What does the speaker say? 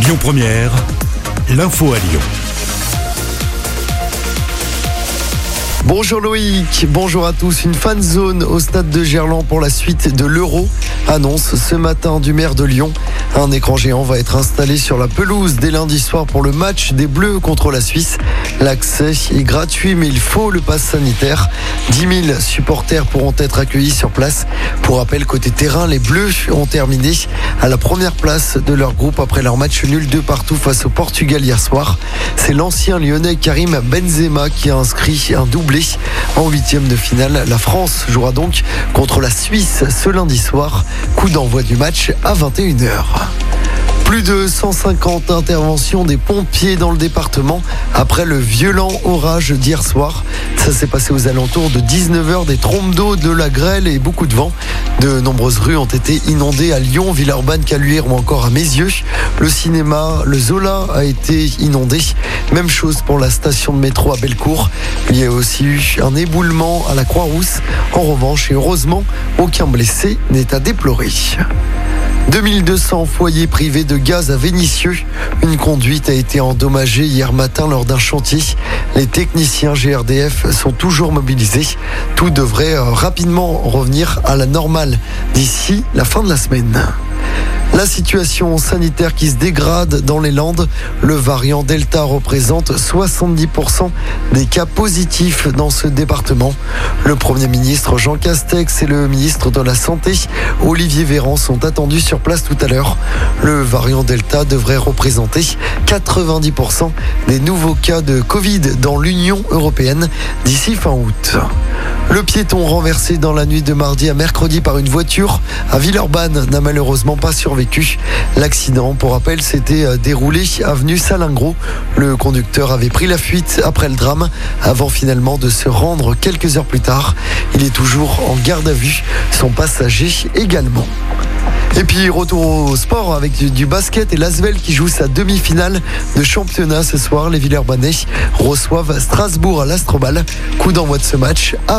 Lyon Première, l'info à Lyon. Bonjour Loïc, bonjour à tous. Une fan zone au stade de Gerland pour la suite de l'Euro annonce ce matin du maire de Lyon. Un écran géant va être installé sur la pelouse dès lundi soir pour le match des Bleus contre la Suisse. L'accès est gratuit mais il faut le pass sanitaire. 10 000 supporters pourront être accueillis sur place. Pour rappel, côté terrain, les Bleus ont terminé à la première place de leur groupe après leur match nul de partout face au Portugal hier soir. C'est l'ancien lyonnais Karim Benzema qui a inscrit un doublé en huitième de finale. La France jouera donc contre la Suisse ce lundi soir. Coup d'envoi du match à 21h. Plus de 150 interventions des pompiers dans le département après le violent orage d'hier soir. Ça s'est passé aux alentours de 19h, des trompes d'eau, de la grêle et beaucoup de vent. De nombreuses rues ont été inondées à Lyon, Villeurbanne, Caluire ou encore à Mézieux. Le cinéma, le Zola a été inondé. Même chose pour la station de métro à Bellecour. Il y a aussi eu un éboulement à la Croix-Rousse. En revanche, et heureusement, aucun blessé n'est à déplorer. 2200 foyers privés de gaz à Vénissieux. Une conduite a été endommagée hier matin lors d'un chantier. Les techniciens GRDF sont toujours mobilisés. Tout devrait euh, rapidement revenir à la normale d'ici la fin de la semaine. La situation sanitaire qui se dégrade dans les Landes. Le variant Delta représente 70% des cas positifs dans ce département. Le Premier ministre Jean Castex et le ministre de la Santé Olivier Véran sont attendus sur place tout à l'heure. Le variant Delta devrait représenter 90% des nouveaux cas de Covid dans l'Union européenne d'ici fin août. Le piéton renversé dans la nuit de mardi à mercredi par une voiture à Villeurbanne n'a malheureusement pas survécu. L'accident, pour rappel, s'était euh, déroulé avenue Salingro. Le conducteur avait pris la fuite après le drame avant finalement de se rendre quelques heures plus tard. Il est toujours en garde à vue, son passager également. Et puis retour au sport avec du, basket et l'Asvel qui joue sa demi-finale de championnat ce soir. Les Villeurbanais reçoivent Strasbourg à l'Astrobal. Coup d'envoi de ce match à